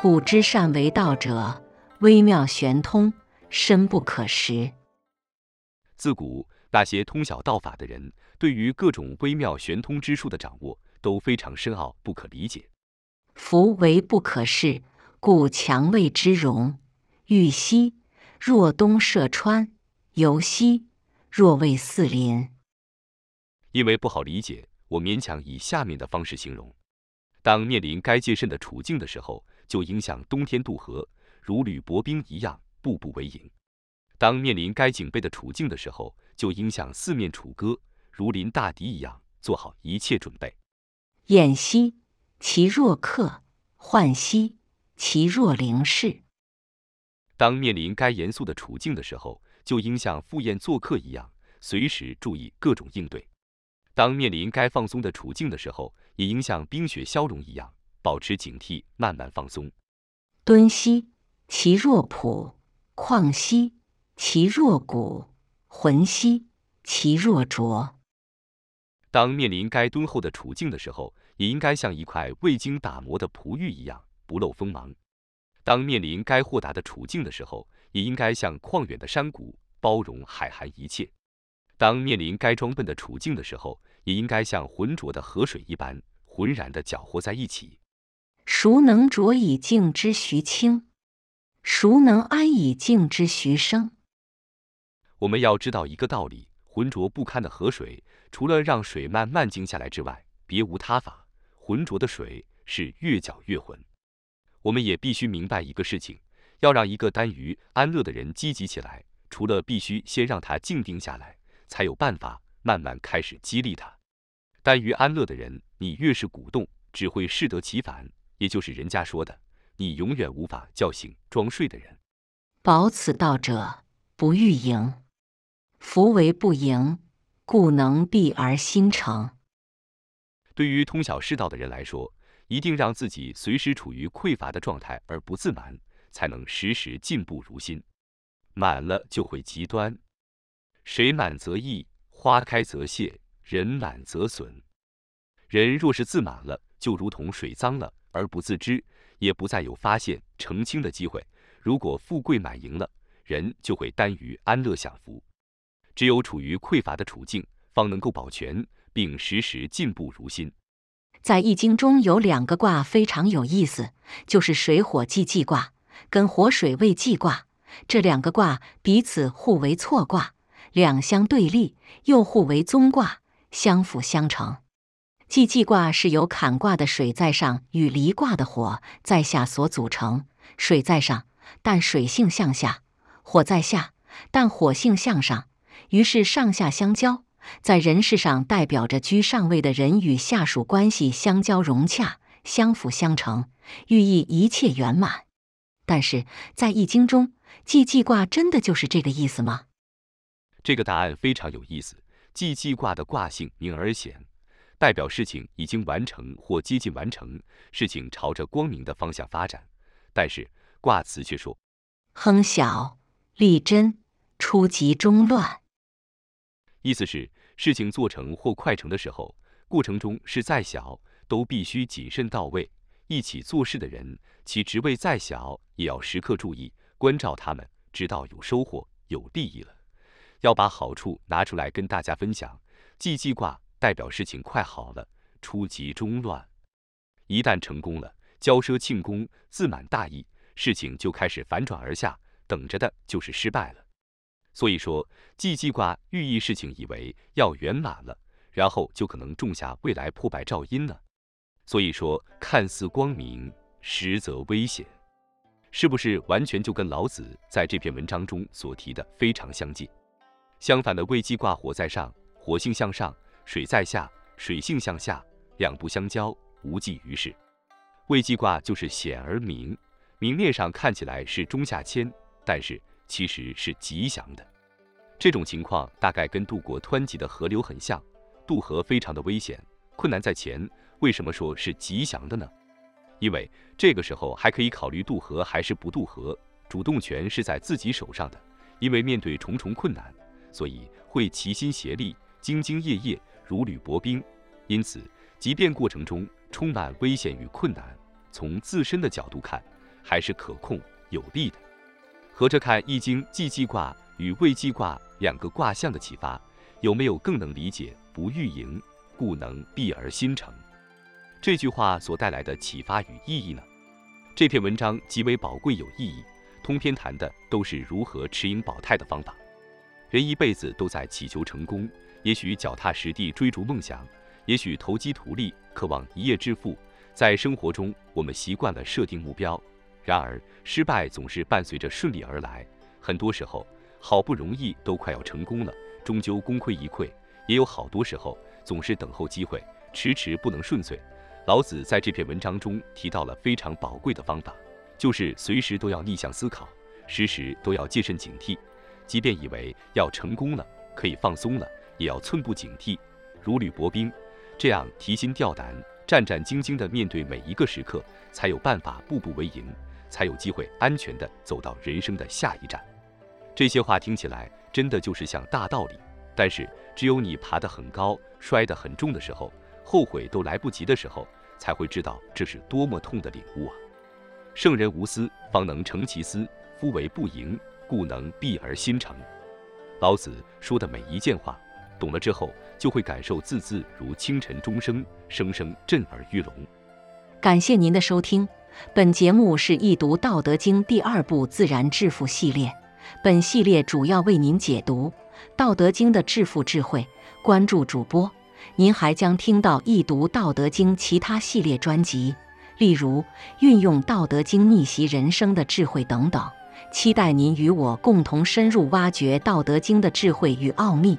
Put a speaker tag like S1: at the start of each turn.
S1: 古之善为道者，微妙玄通，深不可识。
S2: 自古那些通晓道法的人，对于各种微妙玄通之术的掌握都非常深奥，不可理解。
S1: 夫为不可视，故强谓之容。欲兮，若东涉川；游兮，若为四邻。
S2: 因为不好理解，我勉强以下面的方式形容：当面临该戒慎的处境的时候，就应像冬天渡河，如履薄冰一样，步步为营；当面临该警备的处境的时候，就应像四面楚歌，如临大敌一样，做好一切准备。
S1: 偃兮，其若客；涣兮，其若灵士。
S2: 当面临该严肃的处境的时候，就应像赴宴做客一样，随时注意各种应对；当面临该放松的处境的时候，也应像冰雪消融一样。保持警惕，慢慢放松。
S1: 敦兮，其若朴；旷兮，其若谷；浑兮，其若浊。
S2: 当面临该敦厚的处境的时候，也应该像一块未经打磨的璞玉一样，不露锋芒；当面临该豁达的处境的时候，也应该像旷远的山谷，包容海涵一切；当面临该装笨的处境的时候，也应该像浑浊的河水一般，浑然的搅和在一起。
S1: 孰能浊以静之徐清？孰能安以静之徐生？
S2: 我们要知道一个道理：浑浊不堪的河水，除了让水慢慢静下来之外，别无他法。浑浊的水是越搅越浑。我们也必须明白一个事情：要让一个耽于安乐的人积极起来，除了必须先让他静定下来，才有办法慢慢开始激励他。耽于安乐的人，你越是鼓动，只会适得其反。也就是人家说的，你永远无法叫醒装睡的人。
S1: 保此道者，不欲盈。夫为不盈，故能避而心诚。
S2: 对于通晓世道的人来说，一定让自己随时处于匮乏的状态而不自满，才能时时进步如新。满了就会极端。水满则溢，花开则谢，人满则损。人若是自满了，就如同水脏了。而不自知，也不再有发现澄清的机会。如果富贵满盈了，人就会耽于安乐享福。只有处于匮乏的处境，方能够保全，并时时进步如新。
S1: 在《易经》中有两个卦非常有意思，就是水火既济卦跟火水未济卦。这两个卦彼此互为错卦，两相对立，又互为宗卦，相辅相成。既济卦是由坎卦的水在上与离卦的火在下所组成。水在上，但水性向下；火在下，但火性向上。于是上下相交，在人事上代表着居上位的人与下属关系相交融洽、相辅相成，寓意一切圆满。但是在易经中，既济卦真的就是这个意思吗？
S2: 这个答案非常有意思。既济卦的卦性明而显。代表事情已经完成或接近完成，事情朝着光明的方向发展。但是卦辞却说：“
S1: 亨小，利贞，出吉中乱。”
S2: 意思是事情做成或快成的时候，过程中是再小，都必须谨慎到位。一起做事的人，其职位再小，也要时刻注意关照他们，直到有收获、有利益了，要把好处拿出来跟大家分享。既济卦。代表事情快好了，出吉中乱。一旦成功了，骄奢庆功，自满大意，事情就开始反转而下，等着的就是失败了。所以说，既济卦寓意事情以为要圆满了，然后就可能种下未来破败兆因了。所以说，看似光明，实则危险，是不是完全就跟老子在这篇文章中所提的非常相近？相反的，未济卦火在上，火性向上。水在下，水性向下，两不相交，无济于事。未济卦就是显而明，明面上看起来是中下谦，但是其实是吉祥的。这种情况大概跟渡过湍急的河流很像，渡河非常的危险，困难在前。为什么说是吉祥的呢？因为这个时候还可以考虑渡河还是不渡河，主动权是在自己手上的。因为面对重重困难，所以会齐心协力、兢兢业业、如履薄冰。因此，即便过程中充满危险与困难，从自身的角度看，还是可控有利的。合着看《易经》既济卦与未济卦两个卦象的启发，有没有更能理解“不欲盈，故能避而心诚”这句话所带来的启发与意义呢？这篇文章极为宝贵有意义。通篇谈的都是如何持盈保泰的方法。人一辈子都在祈求成功，也许脚踏实地追逐梦想，也许投机图利，渴望一夜致富。在生活中，我们习惯了设定目标，然而失败总是伴随着顺利而来。很多时候，好不容易都快要成功了，终究功亏一篑；也有好多时候，总是等候机会，迟迟不能顺遂。老子在这篇文章中提到了非常宝贵的方法。就是随时都要逆向思考，时时都要戒慎警惕。即便以为要成功了，可以放松了，也要寸步警惕，如履薄冰，这样提心吊胆、战战兢兢地面对每一个时刻，才有办法步步为营，才有机会安全地走到人生的下一站。这些话听起来真的就是像大道理，但是只有你爬得很高、摔得很重的时候，后悔都来不及的时候，才会知道这是多么痛的领悟啊！圣人无私，方能成其私。夫为不盈，故能避而心成。老子说的每一件话，懂了之后就会感受字字如清晨钟声，声声震耳欲聋。
S1: 感谢您的收听，本节目是易读《道德经》第二部自然致富系列。本系列主要为您解读《道德经》的致富智慧。关注主播，您还将听到易读《道德经》其他系列专辑。例如，运用《道德经》逆袭人生的智慧等等，期待您与我共同深入挖掘《道德经》的智慧与奥秘。